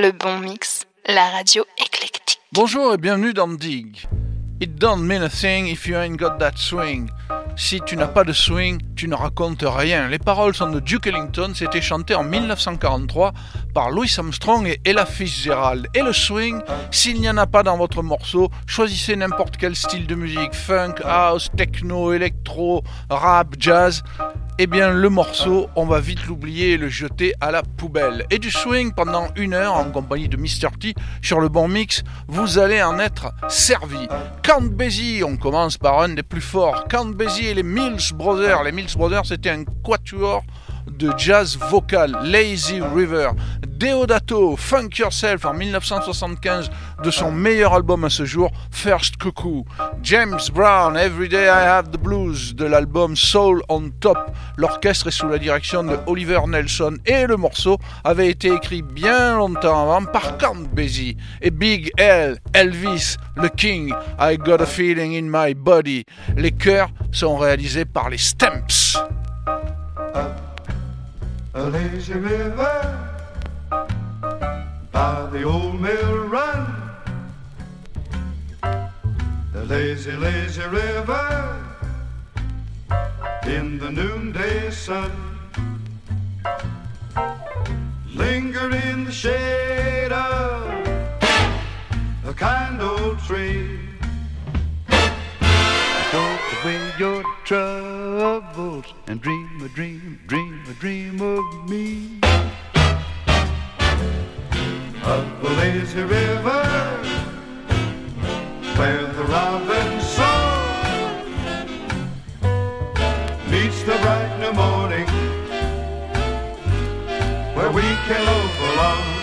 Le bon mix, la radio éclectique. Bonjour et bienvenue dans Dig. It don't mean a thing if you ain't got that swing. Si tu n'as pas de swing, tu ne racontes rien. Les paroles sont de Duke Ellington, c'était chanté en 1943 par Louis Armstrong et Ella Fitzgerald. Et le swing, s'il n'y en a pas dans votre morceau, choisissez n'importe quel style de musique, funk, house, techno, électro, rap, jazz eh bien le morceau, on va vite l'oublier et le jeter à la poubelle. Et du swing pendant une heure en compagnie de Mr. T sur le bon mix, vous allez en être servi. Count Basie, on commence par un des plus forts. Count Basie et les Mills Brothers. Les Mills Brothers, c'était un quatuor de jazz vocal, Lazy River. Deodato, Funk Yourself en 1975 de son meilleur album à ce jour, First Cuckoo. James Brown, Every Day I Have the Blues de l'album Soul on Top. L'orchestre est sous la direction de Oliver Nelson et le morceau avait été écrit bien longtemps avant par Count Basie et Big L, Elvis, le King, I Got a Feeling in My Body. Les chœurs sont réalisés par les Stamps. A lazy river by the old mill run. The lazy, lazy river in the noonday sun. Linger in the shade of a kind old tree. Away your troubles and dream a dream, dream a dream of me. Up the lazy river where the robin song meets the bright new morning where we can loaf along.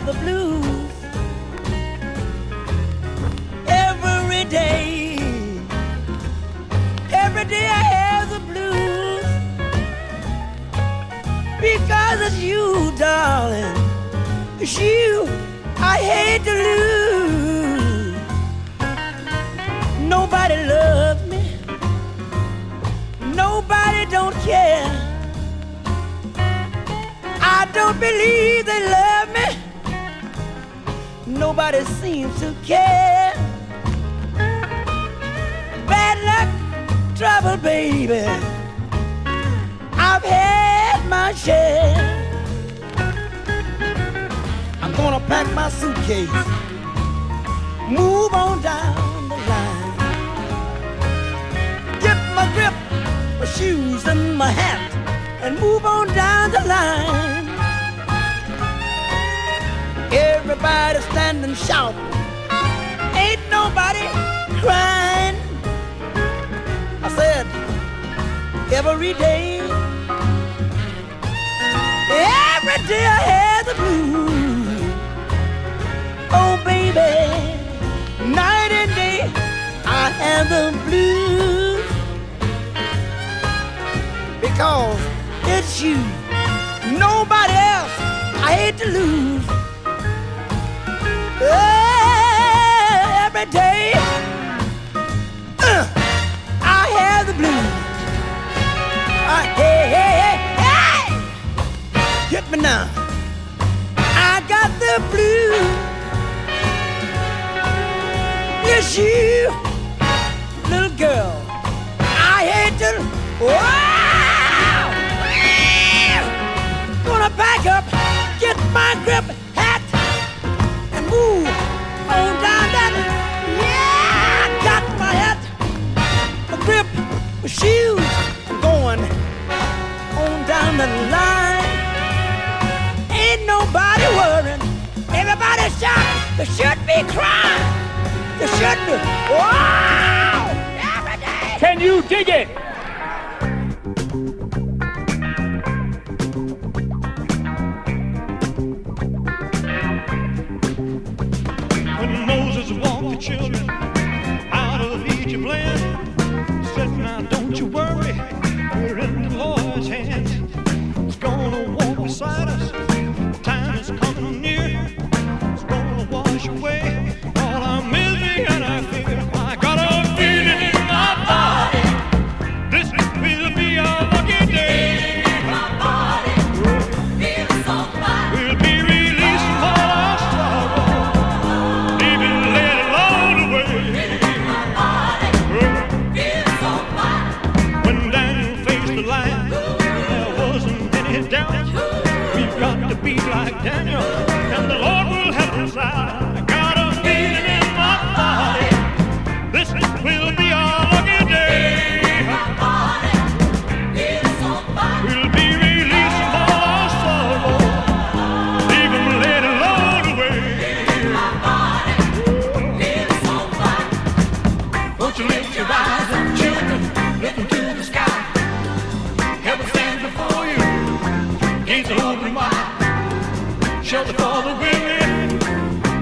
have the blues every day. Every day I have the blues because it's you, darling. It's you I hate to lose. Nobody loves me. Nobody don't care. I don't believe they love. Nobody seems to care. Bad luck, trouble, baby. I've had my share. I'm gonna pack my suitcase, move on down the line, get my grip, my shoes, and my hat, and move on down the line. Everybody standing shouting, ain't nobody crying. I said, every day, every day I had the blues. Oh, baby, night and day I have the blues because it's you, nobody else. I hate to lose. Oh, every day uh, I have the blues. Uh, hey, hey, hey, hey! Hit me now. I got the blues. Yes, you, little girl. I hate to. Wow! Gonna back up, get my grip, shoes. Going on down the line. Ain't nobody worrying. Everybody shout. There should be crying. There should be. Wow! Can you dig it?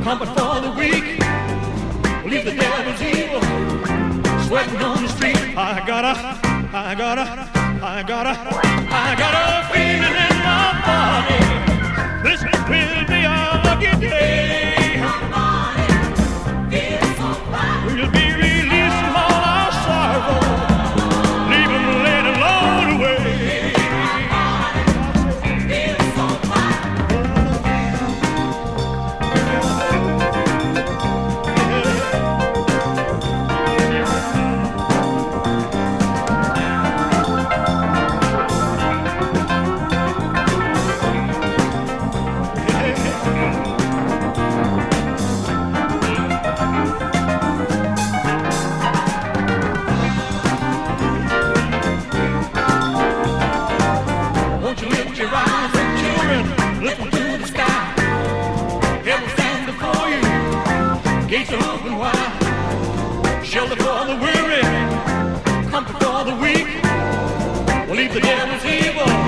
Comfort for the weak. Leave the devil's evil, sweating on the street. I got a, I got a, I got a, I got a feeling in my body. This will be our lucky day. The devil's evil.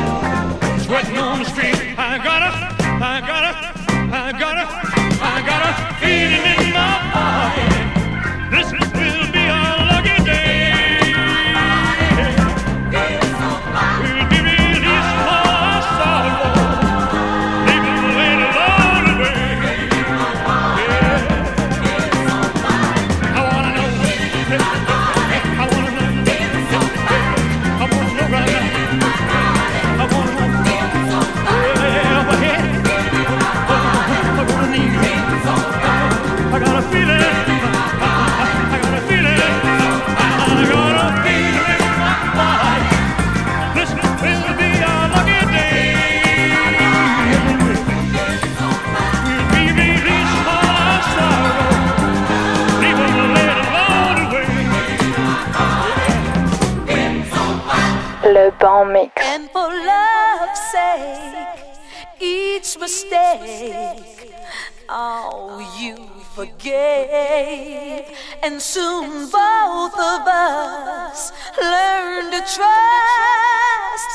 Oh, you forgave. And soon both of us learned to trust,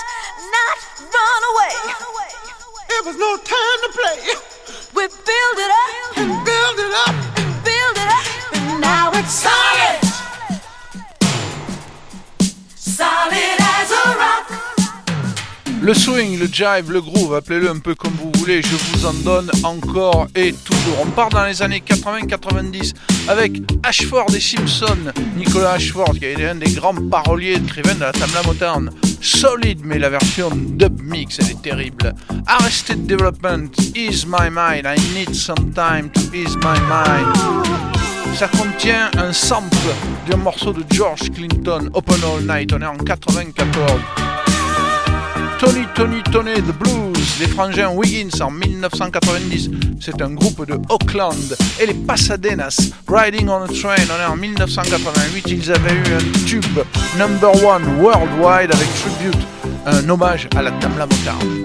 not run away. It was no time to play. We build it up and Build it up. build it up, and now it's solid. Solid as a rock. Le swing, le jive, le groove, appelez-le un peu comme vous voulez, je vous en donne encore et toujours. On part dans les années 80-90 avec Ashford et Simpson, Nicolas Ashford qui été un des grands paroliers écrivains de la Tamla Motown. Solide, mais la version dub mix, elle est terrible. Arrested Development, Ease My Mind, I Need Some Time to Ease My Mind. Ça contient un sample d'un morceau de George Clinton, Open All Night, on est en 94. Tony Tony Tony The Blues, les frangins Wiggins en 1990, c'est un groupe de Auckland, et les Pasadenas, Riding on a Train, en 1988, ils avaient eu un tube number one worldwide avec Tribute, un hommage à la Tamla Motown.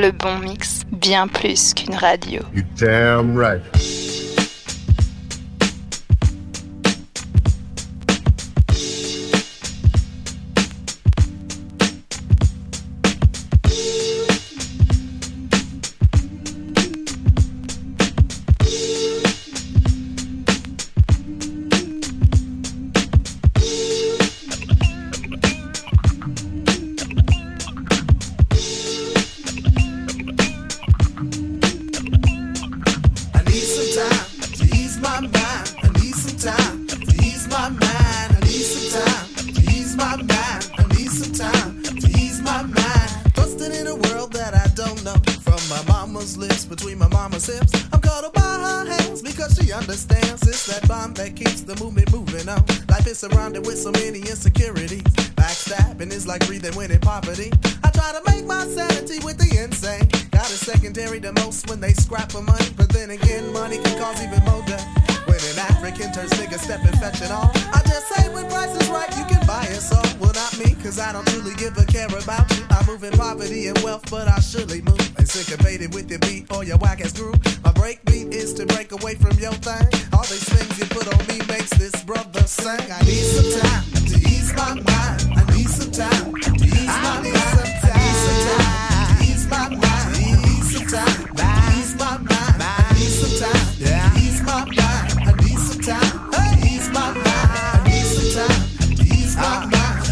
Le bon mix, bien plus qu'une radio. time.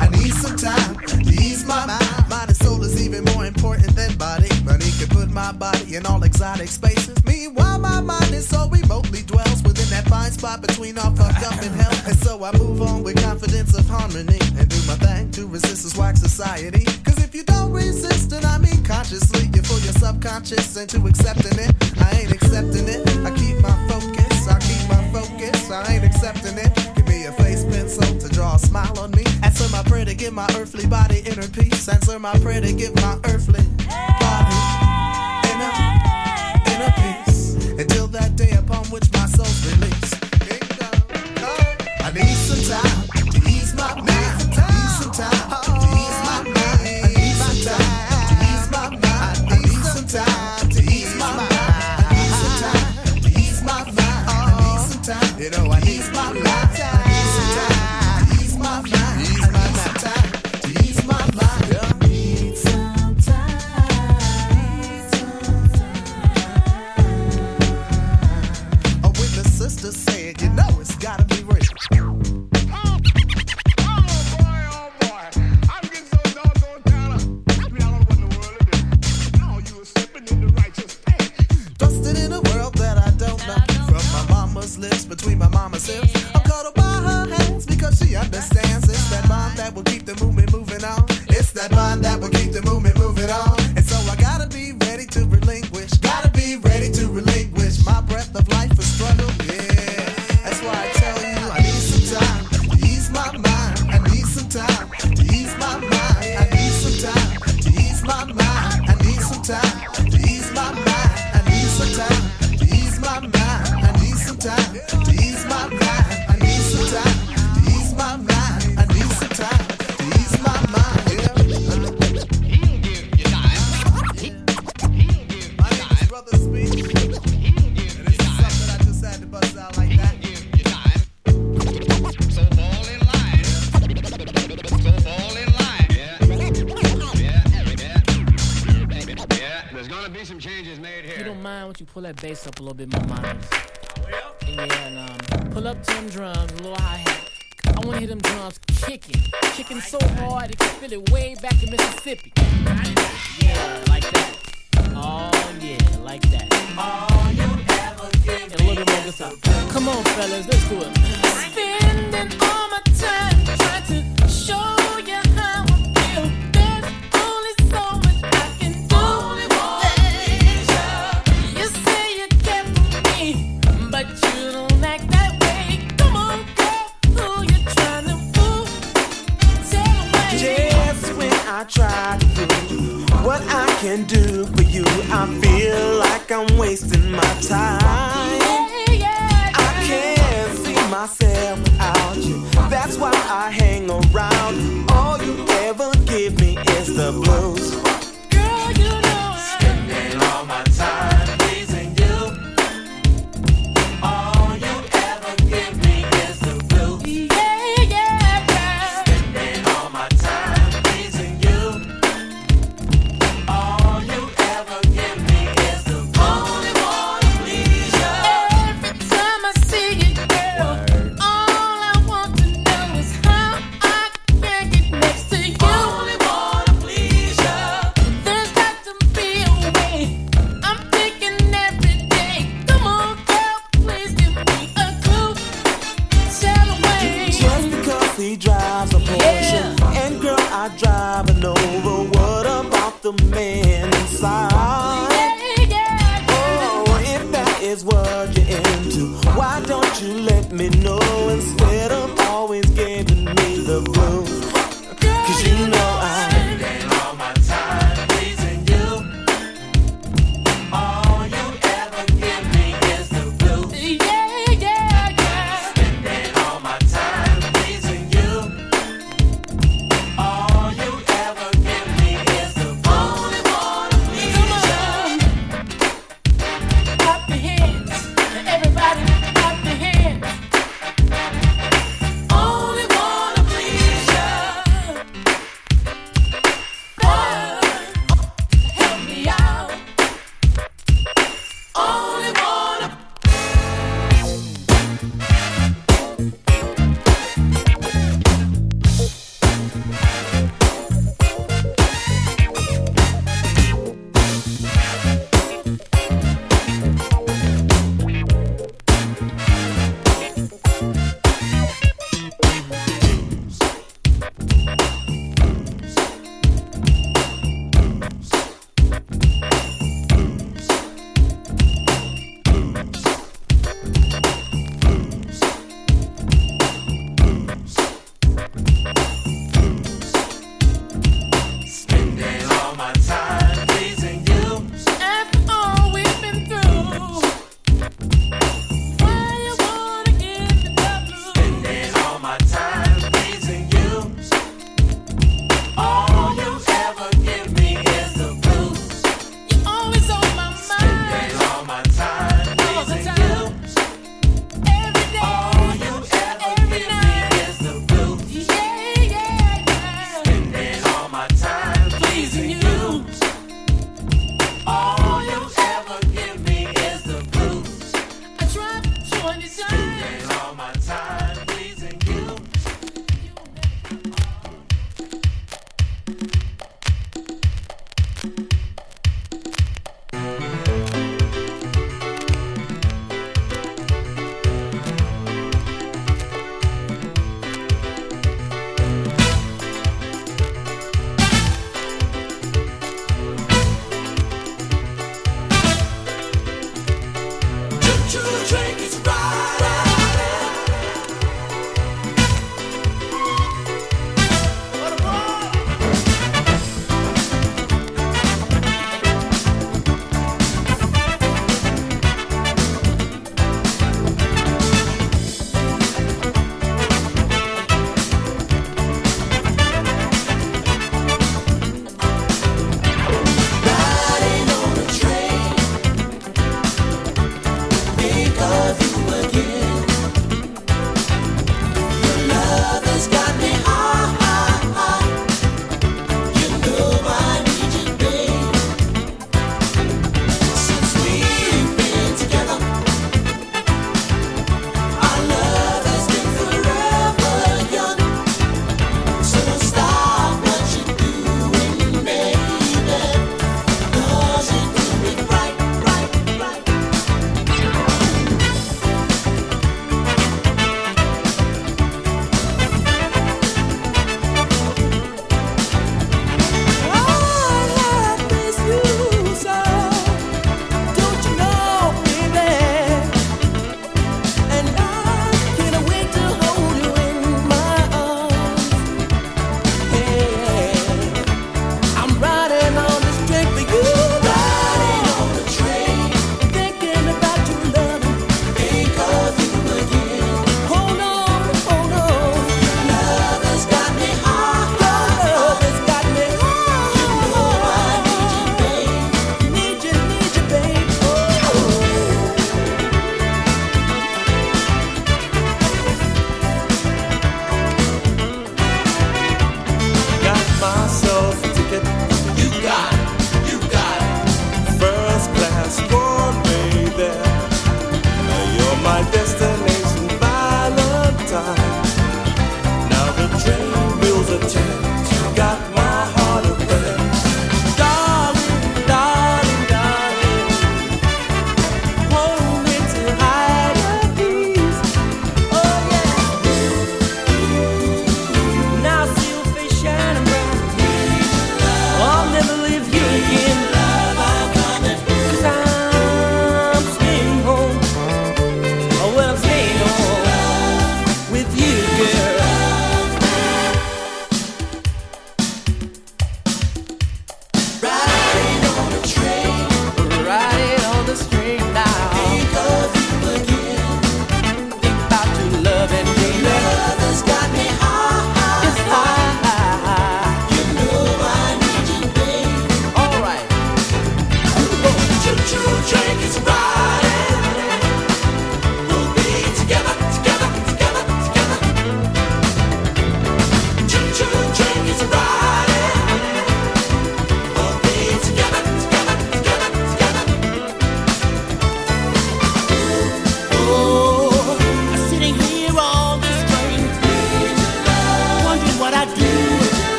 I need some time to ease my mind. Mind and soul is even more important than body. Money can put my body in all exotic spaces. Meanwhile, my mind is so remotely dwells within that fine spot between all fucked up and hell. And so I move on with confidence of harmony and do my thing to resist this whack society. Cause if you don't resist, then I mean consciously, you fool your subconscious into accepting it. I ain't accepting it. I keep my focus. I keep my focus. I ain't accepting it your face pencil to draw a smile on me. Answer my prayer to give my earthly body inner peace. Answer my prayer to give my earthly body inner, inner peace. this up a little bit more minds. Yeah, and um, pull up to them drums, a little hi hat. I wanna hear them drums kicking, kicking so hard it can feel it way back in Mississippi. Yeah, like that. Oh yeah, like that. All you ever give and a little bit more guitar. Come on, fellas, let's do it.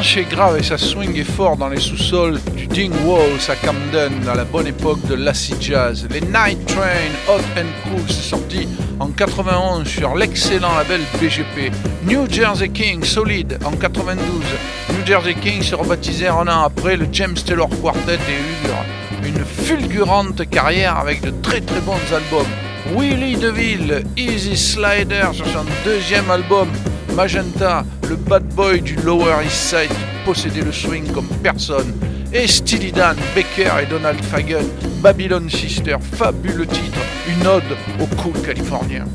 Déhanchait grave et ça swingait fort dans les sous-sols du Ding Walls à Camden à la bonne époque de l'acid jazz. Les Night Train Hot and Cool sorti en 91 sur l'excellent label BGP. New Jersey King Solid en 92. New Jersey King se rebaptisait un an après le James Taylor Quartet et eurent une fulgurante carrière avec de très très bons albums. Willie DeVille, Easy Slider sur son deuxième album Magenta, le bad du Lower East Side qui possédait le swing comme personne, et Steely Dan, Becker et Donald Fagen, Babylon Sister, fabuleux titre, une ode au cool californien.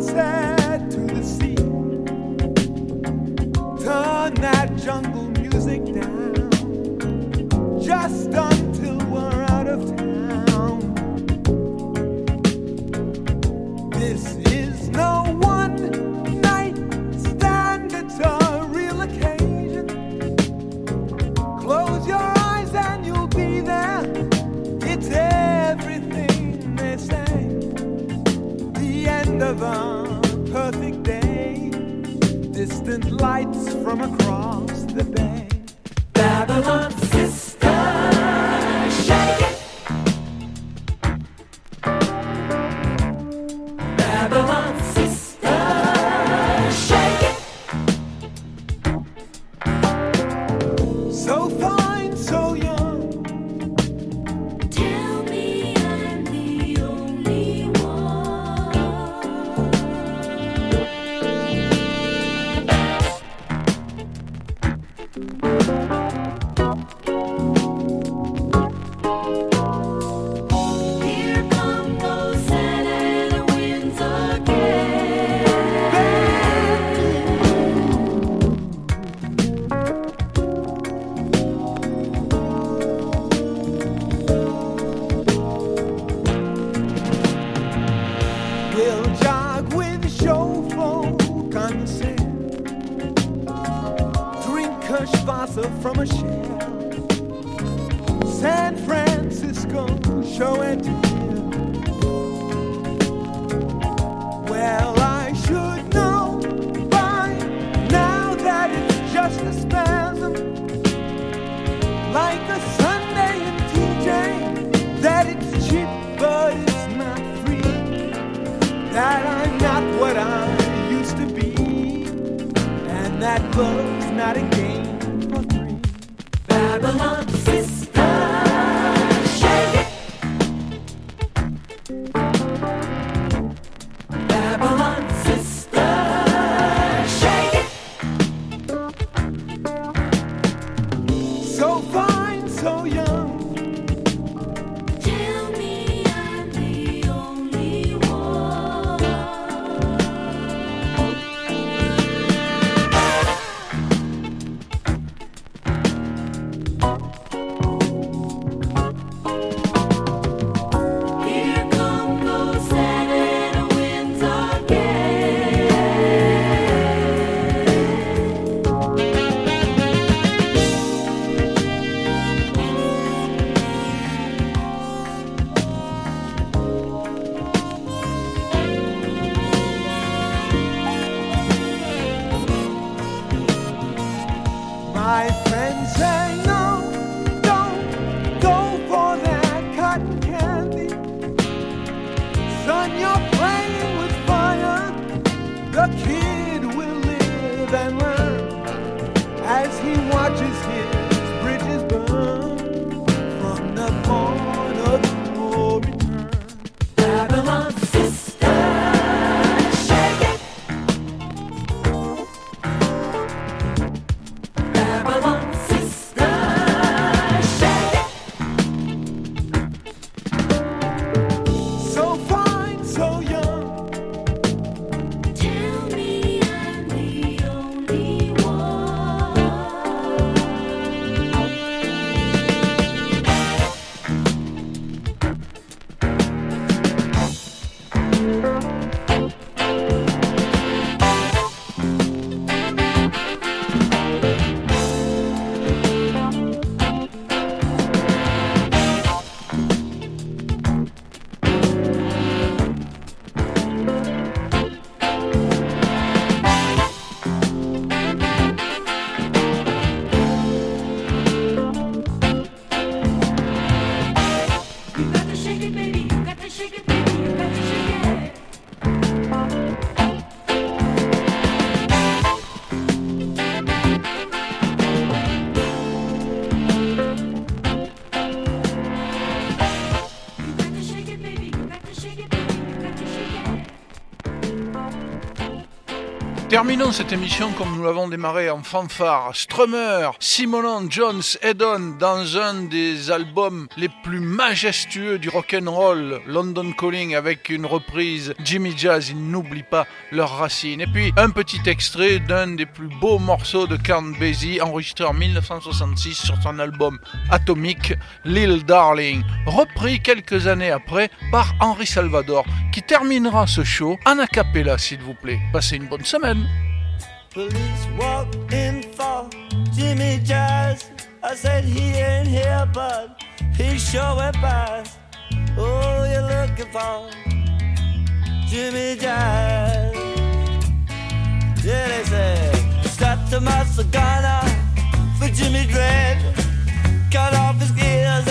sunset to the sea. Turn that jungle music down. Just the perfect day. Distant lights from across the bay. Babylon. That I'm not what I used to be, and that love's not a game for three. Babylon Terminons cette émission comme nous l'avons démarré en fanfare. Strummer, Simonon Jones Edon dans un des albums les plus majestueux du rock'n'roll, London Calling, avec une reprise Jimmy Jazz, ils n'oublient pas leurs racines. Et puis un petit extrait d'un des plus beaux morceaux de Count Basie, enregistré en 1966 sur son album Atomic, Lil Darling, repris quelques années après par Henri Salvador, qui terminera ce show en a cappella, s'il vous plaît. Passez une bonne semaine. Police walked in for Jimmy Jazz. I said he ain't here, but he sure went past. Oh, you're looking for Jimmy Jazz. Yeah, they said, strapped to my cigar for Jimmy Dread. Cut off his ears